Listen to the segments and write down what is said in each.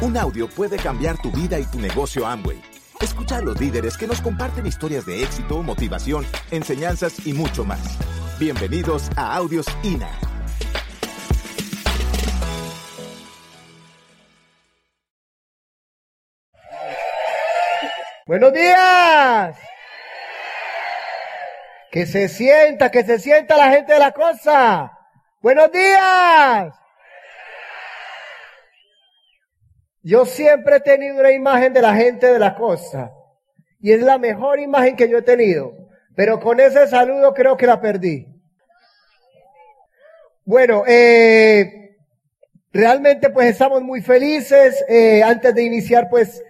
Un audio puede cambiar tu vida y tu negocio Amway. Escucha a los líderes que nos comparten historias de éxito, motivación, enseñanzas y mucho más. Bienvenidos a Audios INA. Buenos días. Que se sienta, que se sienta la gente de la cosa. Buenos días. Yo siempre he tenido una imagen de la gente de la cosa. Y es la mejor imagen que yo he tenido. Pero con ese saludo creo que la perdí. Bueno, eh, realmente pues estamos muy felices. Eh, antes de iniciar pues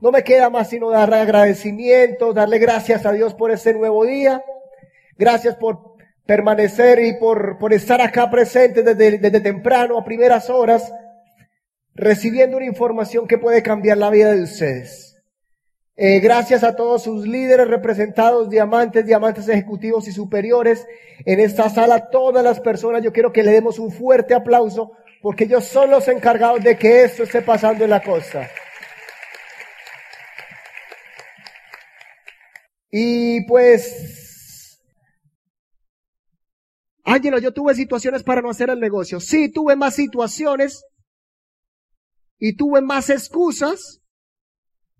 no me queda más sino darle agradecimiento, darle gracias a Dios por ese nuevo día. Gracias por permanecer y por, por estar acá presente desde, desde temprano, a primeras horas, recibiendo una información que puede cambiar la vida de ustedes. Eh, gracias a todos sus líderes representados, diamantes, diamantes ejecutivos y superiores en esta sala, todas las personas, yo quiero que le demos un fuerte aplauso porque ellos son los encargados de que esto esté pasando en la costa. Y pues, Ángelo, yo tuve situaciones para no hacer el negocio. Sí, tuve más situaciones y tuve más excusas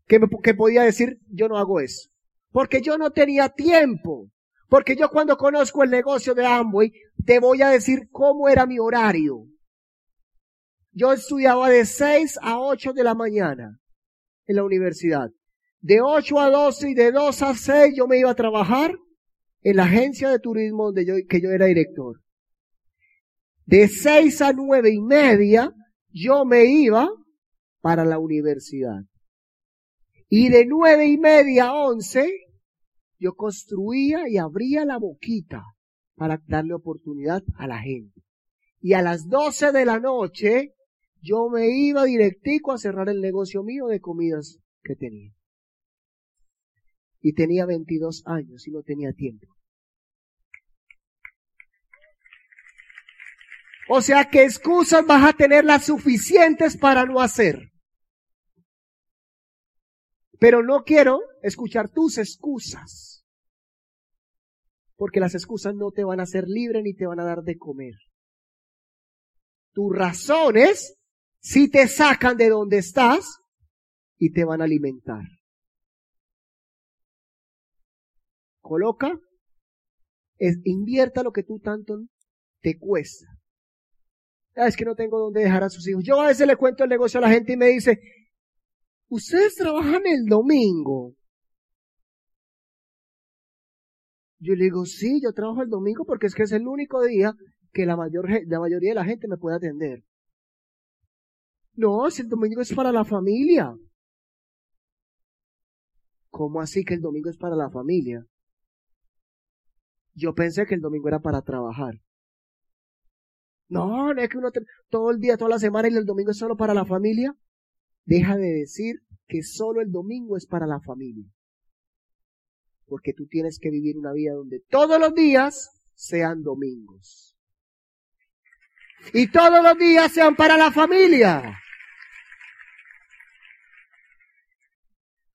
que, me, que podía decir, yo no hago eso. Porque yo no tenía tiempo. Porque yo cuando conozco el negocio de Amway, te voy a decir cómo era mi horario. Yo estudiaba de 6 a 8 de la mañana en la universidad. De 8 a 12 y de 2 a 6 yo me iba a trabajar en la agencia de turismo donde yo, que yo era director. De 6 a 9 y media yo me iba para la universidad. Y de 9 y media a 11 yo construía y abría la boquita para darle oportunidad a la gente. Y a las 12 de la noche yo me iba directico a cerrar el negocio mío de comidas que tenía y tenía 22 años y no tenía tiempo. O sea que excusas vas a tener las suficientes para no hacer. Pero no quiero escuchar tus excusas. Porque las excusas no te van a hacer libre ni te van a dar de comer. Tus razones si te sacan de donde estás y te van a alimentar. coloca, es, invierta lo que tú tanto te cuesta. Ah, es que no tengo dónde dejar a sus hijos. Yo a veces le cuento el negocio a la gente y me dice, ustedes trabajan el domingo. Yo le digo, sí, yo trabajo el domingo porque es que es el único día que la, mayor, la mayoría de la gente me puede atender. No, si el domingo es para la familia. ¿Cómo así que el domingo es para la familia? Yo pensé que el domingo era para trabajar. No, no es que uno todo el día, toda la semana y el domingo es solo para la familia. Deja de decir que solo el domingo es para la familia. Porque tú tienes que vivir una vida donde todos los días sean domingos. Y todos los días sean para la familia.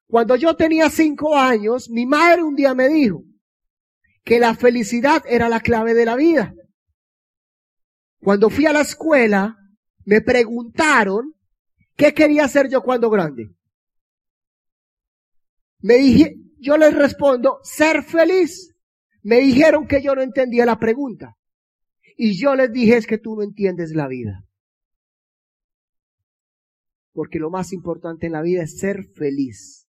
Cuando yo tenía cinco años, mi madre un día me dijo, que la felicidad era la clave de la vida. Cuando fui a la escuela, me preguntaron qué quería hacer yo cuando grande. Me dije, yo les respondo, ser feliz. Me dijeron que yo no entendía la pregunta. Y yo les dije, es que tú no entiendes la vida. Porque lo más importante en la vida es ser feliz.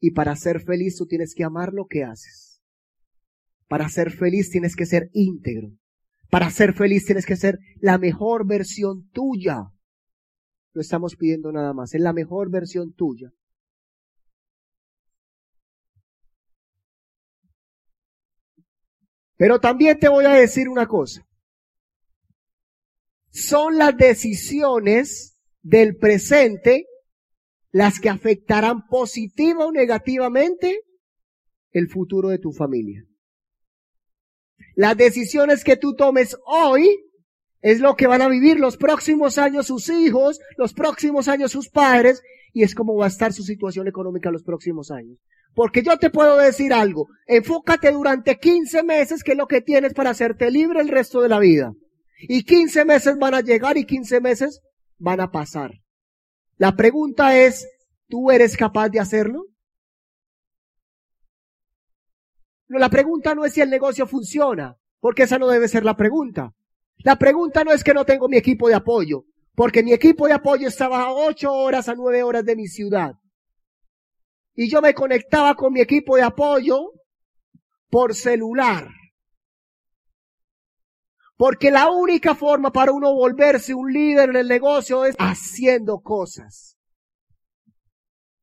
Y para ser feliz tú tienes que amar lo que haces. Para ser feliz tienes que ser íntegro. Para ser feliz tienes que ser la mejor versión tuya. No estamos pidiendo nada más, es la mejor versión tuya. Pero también te voy a decir una cosa. Son las decisiones del presente las que afectarán positiva o negativamente el futuro de tu familia. Las decisiones que tú tomes hoy Es lo que van a vivir los próximos años sus hijos, los próximos años sus padres, y es como va a estar su situación económica los próximos años. Porque yo te puedo decir algo, enfócate durante 15 meses que es lo que tienes para hacerte libre el resto de la vida. Y 15 meses van a llegar y 15 meses van a pasar. La pregunta es, ¿tú eres capaz de hacerlo? No, la pregunta no es si el negocio funciona, porque esa no debe ser la pregunta. La pregunta no es que no tengo mi equipo de apoyo, porque mi equipo de apoyo estaba a ocho horas a nueve horas de mi ciudad. Y yo me conectaba con mi equipo de apoyo por celular. Porque la única forma para uno volverse un líder en el negocio es haciendo cosas.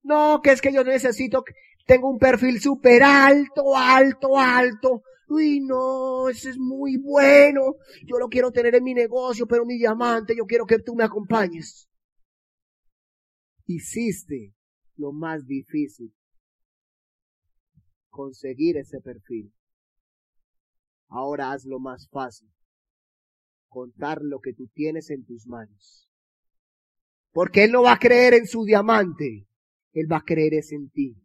No, que es que yo necesito, tengo un perfil súper alto, alto, alto uy, no, ese es muy bueno, yo lo quiero tener en mi negocio, pero mi diamante, yo quiero que tú me acompañes. Hiciste lo más difícil, conseguir ese perfil. Ahora haz lo más fácil, contar lo que tú tienes en tus manos. Porque Él no va a creer en su diamante, Él va a creer es en ti.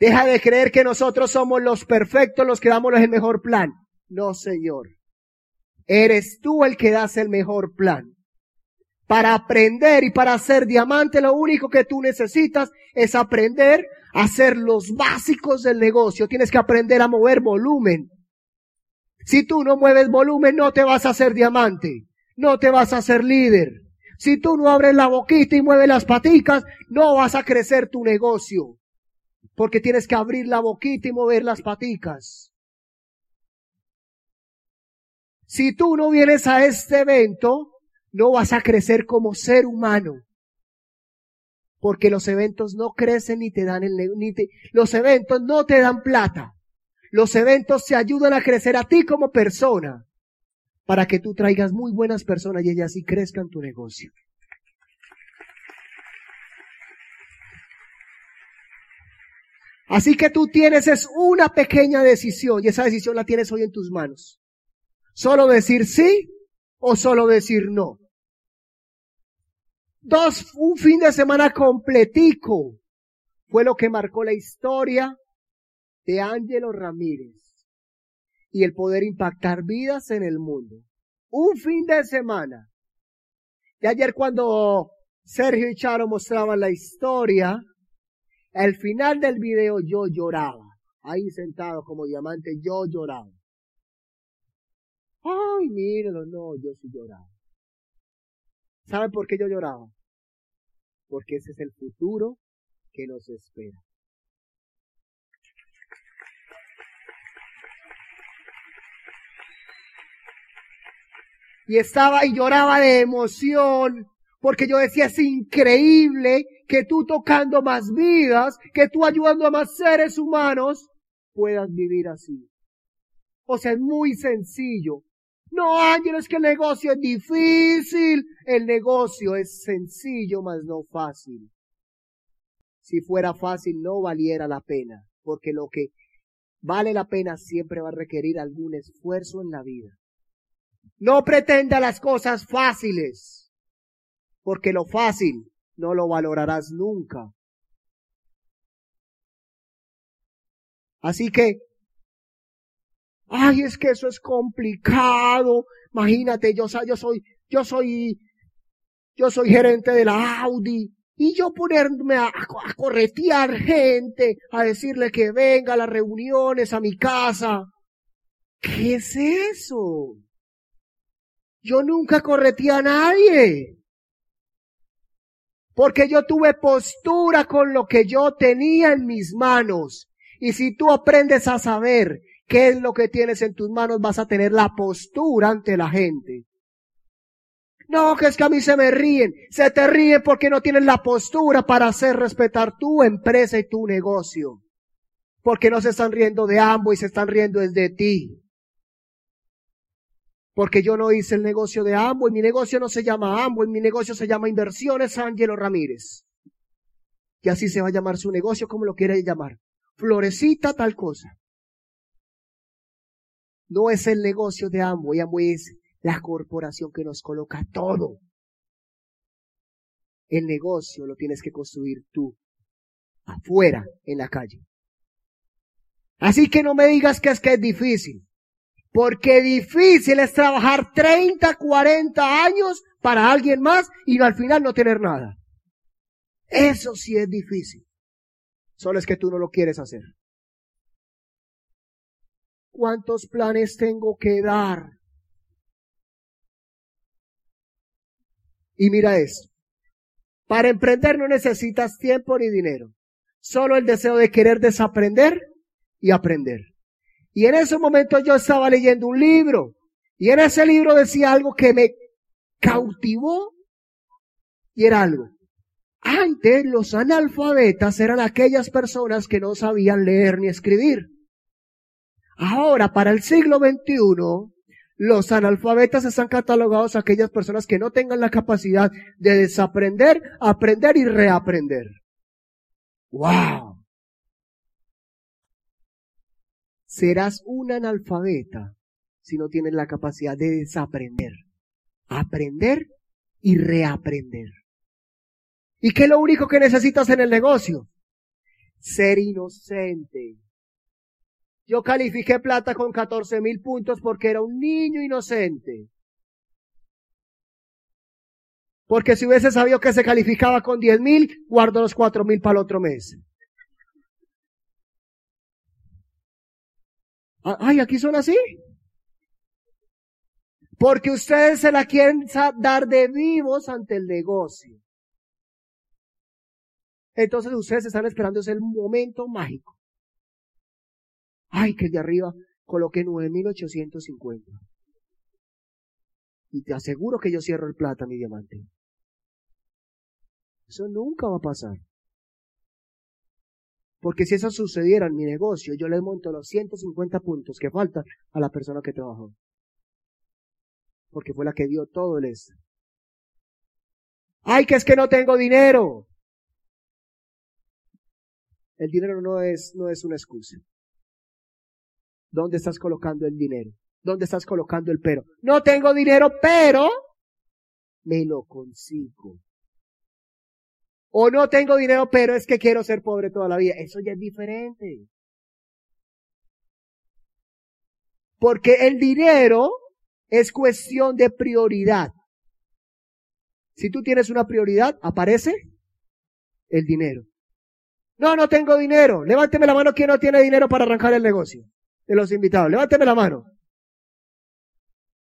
Deja de creer que nosotros somos los perfectos, los que damos el mejor plan. No, Señor. Eres tú el que das el mejor plan. Para aprender y para ser diamante, lo único que tú necesitas es aprender a hacer los básicos del negocio. Tienes que aprender a mover volumen. Si tú no mueves volumen, no te vas a hacer diamante. No te vas a hacer líder. Si tú no abres la boquita y mueves las paticas, no vas a crecer tu negocio porque tienes que abrir la boquita y mover las paticas. Si tú no vienes a este evento, no vas a crecer como ser humano. Porque los eventos no crecen ni te dan el, ni te, los eventos no te dan plata. Los eventos te ayudan a crecer a ti como persona para que tú traigas muy buenas personas y ellas sí crezcan tu negocio. Así que tú tienes es una pequeña decisión y esa decisión la tienes hoy en tus manos. Solo decir sí o solo decir no. Dos, un fin de semana completico fue lo que marcó la historia de Ángelo Ramírez y el poder impactar vidas en el mundo. Un fin de semana. Y ayer cuando Sergio y Charo mostraban la historia, al final del video yo lloraba. Ahí sentado como diamante, yo lloraba. Ay, míralo, no, yo sí lloraba. ¿Saben por qué yo lloraba? Porque ese es el futuro que nos espera. Y estaba y lloraba de emoción porque yo decía, es increíble que tú tocando más vidas, que tú ayudando a más seres humanos, puedas vivir así. O sea, es muy sencillo. No, Ángel, es que el negocio es difícil. El negocio es sencillo, mas no fácil. Si fuera fácil, no valiera la pena, porque lo que vale la pena siempre va a requerir algún esfuerzo en la vida. No pretenda las cosas fáciles, porque lo fácil no lo valorarás nunca. Así que, ay, es que eso es complicado. Imagínate, yo, yo soy, yo soy, yo soy gerente de la Audi y yo ponerme a, a, corretear gente, a decirle que venga a las reuniones a mi casa. ¿Qué es eso? Yo nunca correteé a nadie. Porque yo tuve postura con lo que yo tenía en mis manos. Y si tú aprendes a saber qué es lo que tienes en tus manos, vas a tener la postura ante la gente. No, que es que a mí se me ríen. Se te ríen porque no tienen la postura para hacer respetar tu empresa y tu negocio. Porque no se están riendo de ambos y se están riendo desde ti. Porque yo no hice el negocio de y mi negocio no se llama y mi negocio se llama Inversiones Ángelo Ramírez. Y así se va a llamar su negocio como lo quiere llamar. Florecita tal cosa. No es el negocio de y Amway es La corporación que nos coloca todo. El negocio lo tienes que construir tú, afuera, en la calle. Así que no me digas que es que es difícil. Porque difícil es trabajar 30, 40 años para alguien más y al final no tener nada. Eso sí es difícil. Solo es que tú no lo quieres hacer. ¿Cuántos planes tengo que dar? Y mira esto. Para emprender no necesitas tiempo ni dinero. Solo el deseo de querer desaprender y aprender. Y en ese momento yo estaba leyendo un libro. Y en ese libro decía algo que me cautivó. Y era algo. Antes los analfabetas eran aquellas personas que no sabían leer ni escribir. Ahora, para el siglo XXI, los analfabetas están catalogados aquellas personas que no tengan la capacidad de desaprender, aprender y reaprender. ¡Wow! Serás un analfabeta si no tienes la capacidad de desaprender, aprender y reaprender. ¿Y qué es lo único que necesitas en el negocio? Ser inocente. Yo califiqué plata con 14 mil puntos porque era un niño inocente. Porque si hubiese sabido que se calificaba con 10 mil, guardo los 4 mil para el otro mes. Ay, aquí son así. Porque ustedes se la quieren dar de vivos ante el negocio. Entonces ustedes están esperando ese momento mágico. Ay, que de arriba coloque 9850. Y te aseguro que yo cierro el plata, mi diamante. Eso nunca va a pasar. Porque si eso sucediera en mi negocio, yo le monto los 150 puntos que faltan a la persona que trabajó. Porque fue la que dio todo el este. Ay, que es que no tengo dinero. El dinero no es, no es una excusa. ¿Dónde estás colocando el dinero? ¿Dónde estás colocando el pero? No tengo dinero, pero me lo consigo. O no tengo dinero, pero es que quiero ser pobre toda la vida. Eso ya es diferente. Porque el dinero es cuestión de prioridad. Si tú tienes una prioridad, aparece el dinero. No, no tengo dinero. Levánteme la mano quien no tiene dinero para arrancar el negocio. De los invitados. Levánteme la mano.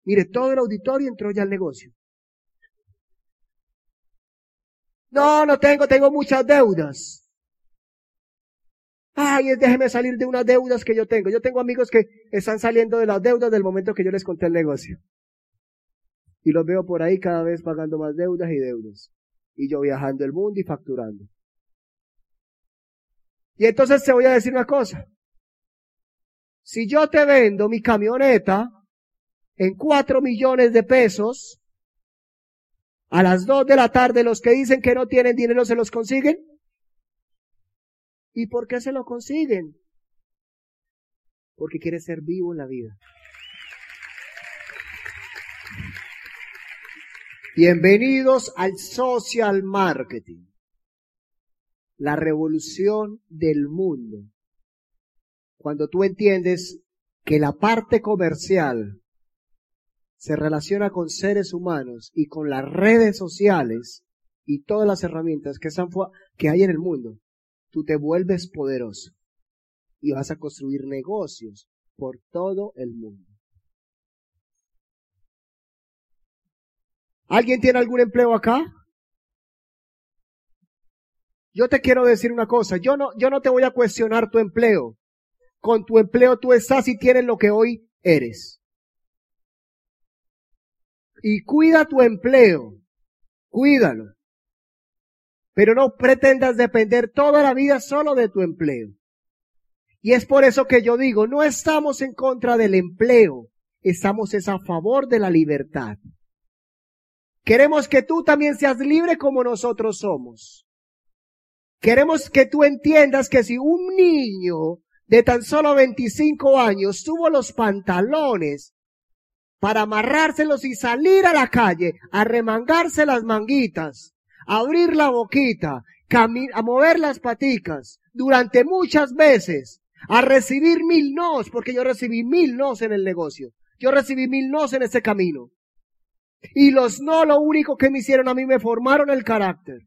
Mire, todo el auditorio entró ya al negocio. No, no tengo, tengo muchas deudas. Ay, déjeme salir de unas deudas que yo tengo. Yo tengo amigos que están saliendo de las deudas del momento que yo les conté el negocio. Y los veo por ahí cada vez pagando más deudas y deudas. Y yo viajando el mundo y facturando. Y entonces te voy a decir una cosa. Si yo te vendo mi camioneta en cuatro millones de pesos, a las dos de la tarde los que dicen que no tienen dinero se los consiguen. ¿Y por qué se lo consiguen? Porque quiere ser vivo en la vida. Bienvenidos al social marketing, la revolución del mundo. Cuando tú entiendes que la parte comercial se relaciona con seres humanos y con las redes sociales y todas las herramientas que, hay en el mundo, tú te vuelves poderoso y vas a construir negocios por todo el mundo. ¿Alguien tiene algún empleo acá? Yo te quiero decir una cosa, yo no, yo no te voy a cuestionar tu empleo. Con tu empleo tú estás y tienes lo que hoy eres y cuida tu empleo. Cuídalo. Pero no pretendas depender toda la vida solo de tu empleo. Y es por eso que yo digo, no estamos en contra del empleo, estamos es a favor de la libertad. Queremos que tú también seas libre como nosotros somos. Queremos que tú entiendas que si un niño de tan solo 25 años tuvo los pantalones para amarrárselos y salir a la calle, a remangarse las manguitas, a abrir la boquita, a mover las paticas durante muchas veces, a recibir mil nos, porque yo recibí mil nos en el negocio. Yo recibí mil nos en ese camino. Y los no, lo único que me hicieron a mí, me formaron el carácter.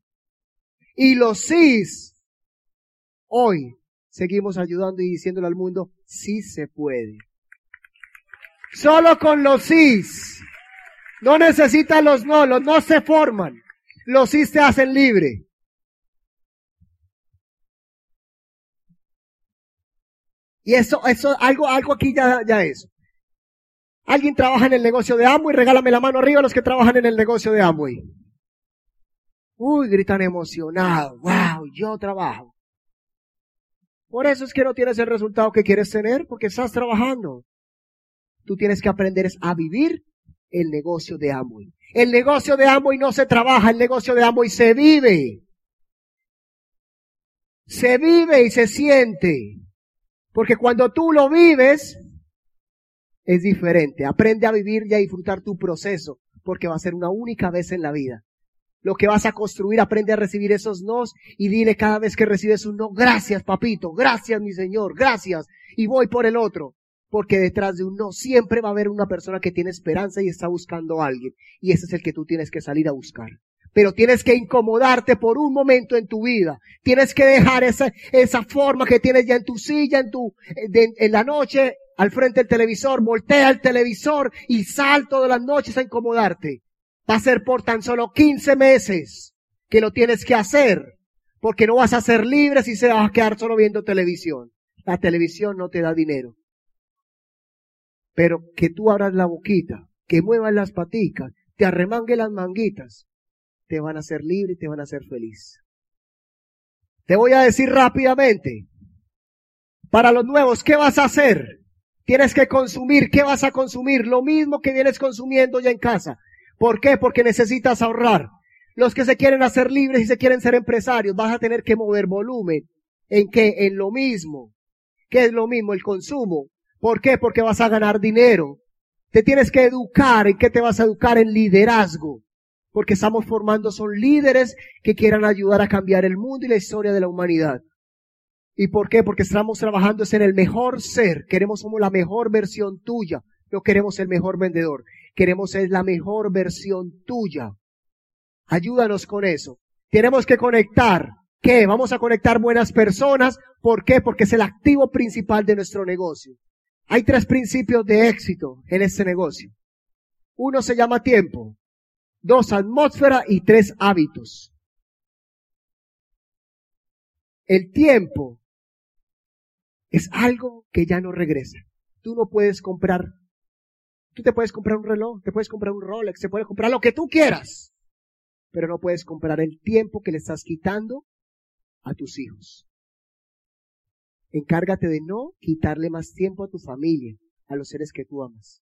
Y los sí, hoy seguimos ayudando y diciéndole al mundo, sí se puede. Solo con los sí. No necesitan los no, los no se forman. Los sí se hacen libre. Y eso, eso, algo, algo aquí ya, ya es. Alguien trabaja en el negocio de Amway, regálame la mano arriba a los que trabajan en el negocio de Amway. Uy, gritan emocionados. Wow, yo trabajo. Por eso es que no tienes el resultado que quieres tener, porque estás trabajando. Tú tienes que aprender a vivir el negocio de Amway. El negocio de Amway no se trabaja, el negocio de Amway se vive. Se vive y se siente. Porque cuando tú lo vives, es diferente. Aprende a vivir y a disfrutar tu proceso, porque va a ser una única vez en la vida. Lo que vas a construir, aprende a recibir esos nos y dile cada vez que recibes un no, gracias papito, gracias mi señor, gracias, y voy por el otro. Porque detrás de un no siempre va a haber una persona que tiene esperanza y está buscando a alguien. Y ese es el que tú tienes que salir a buscar pero tienes que incomodarte por un momento en tu vida. Tienes que dejar esa, esa forma que tienes ya en tu silla, en tu, en la noche, al frente del televisor, voltea el televisor y sal todas las noches a incomodarte. Va a ser por tan solo 15 meses que lo tienes que hacer, porque no vas a ser libre si se vas a quedar solo viendo televisión. La televisión no te da dinero. Pero que tú abras la boquita, que muevas las paticas, te arremangue las manguitas te van a hacer libre y te van a hacer feliz. Te voy a decir rápidamente, para los nuevos, ¿qué vas a hacer? Tienes que consumir, ¿qué vas a consumir? Lo mismo que vienes consumiendo ya en casa. ¿Por qué? Porque necesitas ahorrar. Los que se quieren hacer libres y se quieren ser empresarios, vas a tener que mover volumen. ¿En qué? En lo mismo. ¿Qué es lo mismo? El consumo. ¿Por qué? Porque vas a ganar dinero. Te tienes que educar. ¿En qué te vas a educar? En liderazgo porque estamos formando son líderes que quieran ayudar a cambiar el mundo y la historia de la humanidad. ¿Y por qué? Porque estamos trabajando en el mejor ser, queremos somos la mejor versión tuya, no queremos el mejor vendedor, queremos ser la mejor versión tuya. Ayúdanos con eso. Tenemos que conectar. ¿Qué? Vamos a conectar buenas personas. ¿Por qué? Porque es el activo principal de nuestro negocio. Hay tres principios de éxito en este negocio. Uno se llama tiempo dos atmósferas y tres hábitos. El tiempo es algo que ya no regresa. Tú no puedes comprar, tú te puedes comprar un reloj, te puedes comprar un Rolex, te puedes comprar lo que tú quieras, pero no puedes comprar el tiempo que le estás quitando a tus hijos. Encárgate de no quitarle más tiempo a tu familia, a los seres que tú amas,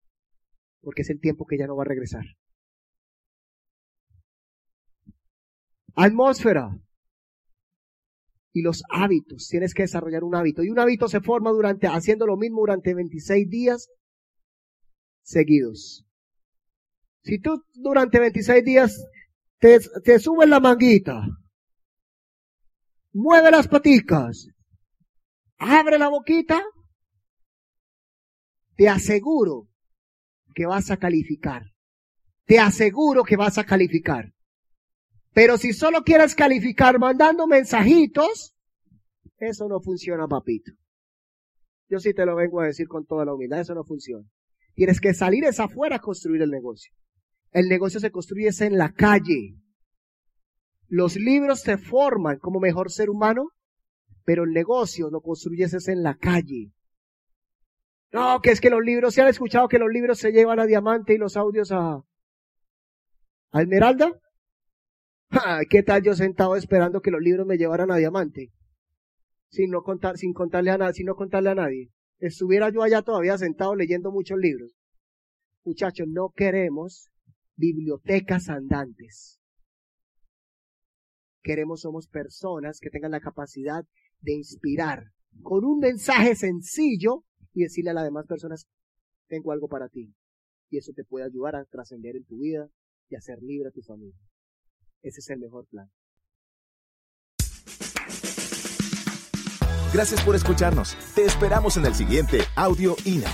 porque es el tiempo que ya no va a regresar. atmósfera y los hábitos. Tienes que desarrollar un hábito. Y un hábito se forma durante, haciendo lo mismo durante 26 días seguidos. Si tú durante 26 días te, subes la manguita, mueve las paticas, abre la boquita, te aseguro que vas a calificar. Te aseguro que vas a calificar. Pero si solo quieres calificar mandando mensajitos, eso no funciona, papito. Yo sí te lo vengo a decir con toda la humildad, eso no funciona. Tienes que salir es afuera a construir el negocio. El negocio se construye en la calle. Los libros te forman como mejor ser humano, pero el negocio lo construyes en la calle. No, que es que los libros, ¿se han escuchado que los libros se llevan a diamante y los audios a, a esmeralda? ¿Qué tal yo sentado esperando que los libros me llevaran a diamante? Sin no contar, sin contarle a nadie, sin no contarle a nadie. Estuviera yo allá todavía sentado leyendo muchos libros. Muchachos, no queremos bibliotecas andantes. Queremos, somos personas que tengan la capacidad de inspirar con un mensaje sencillo y decirle a las demás personas, tengo algo para ti. y eso te puede ayudar a trascender en tu vida y a ser libre a tu familia. Ese es el mejor plan. Gracias por escucharnos. Te esperamos en el siguiente Audio INA.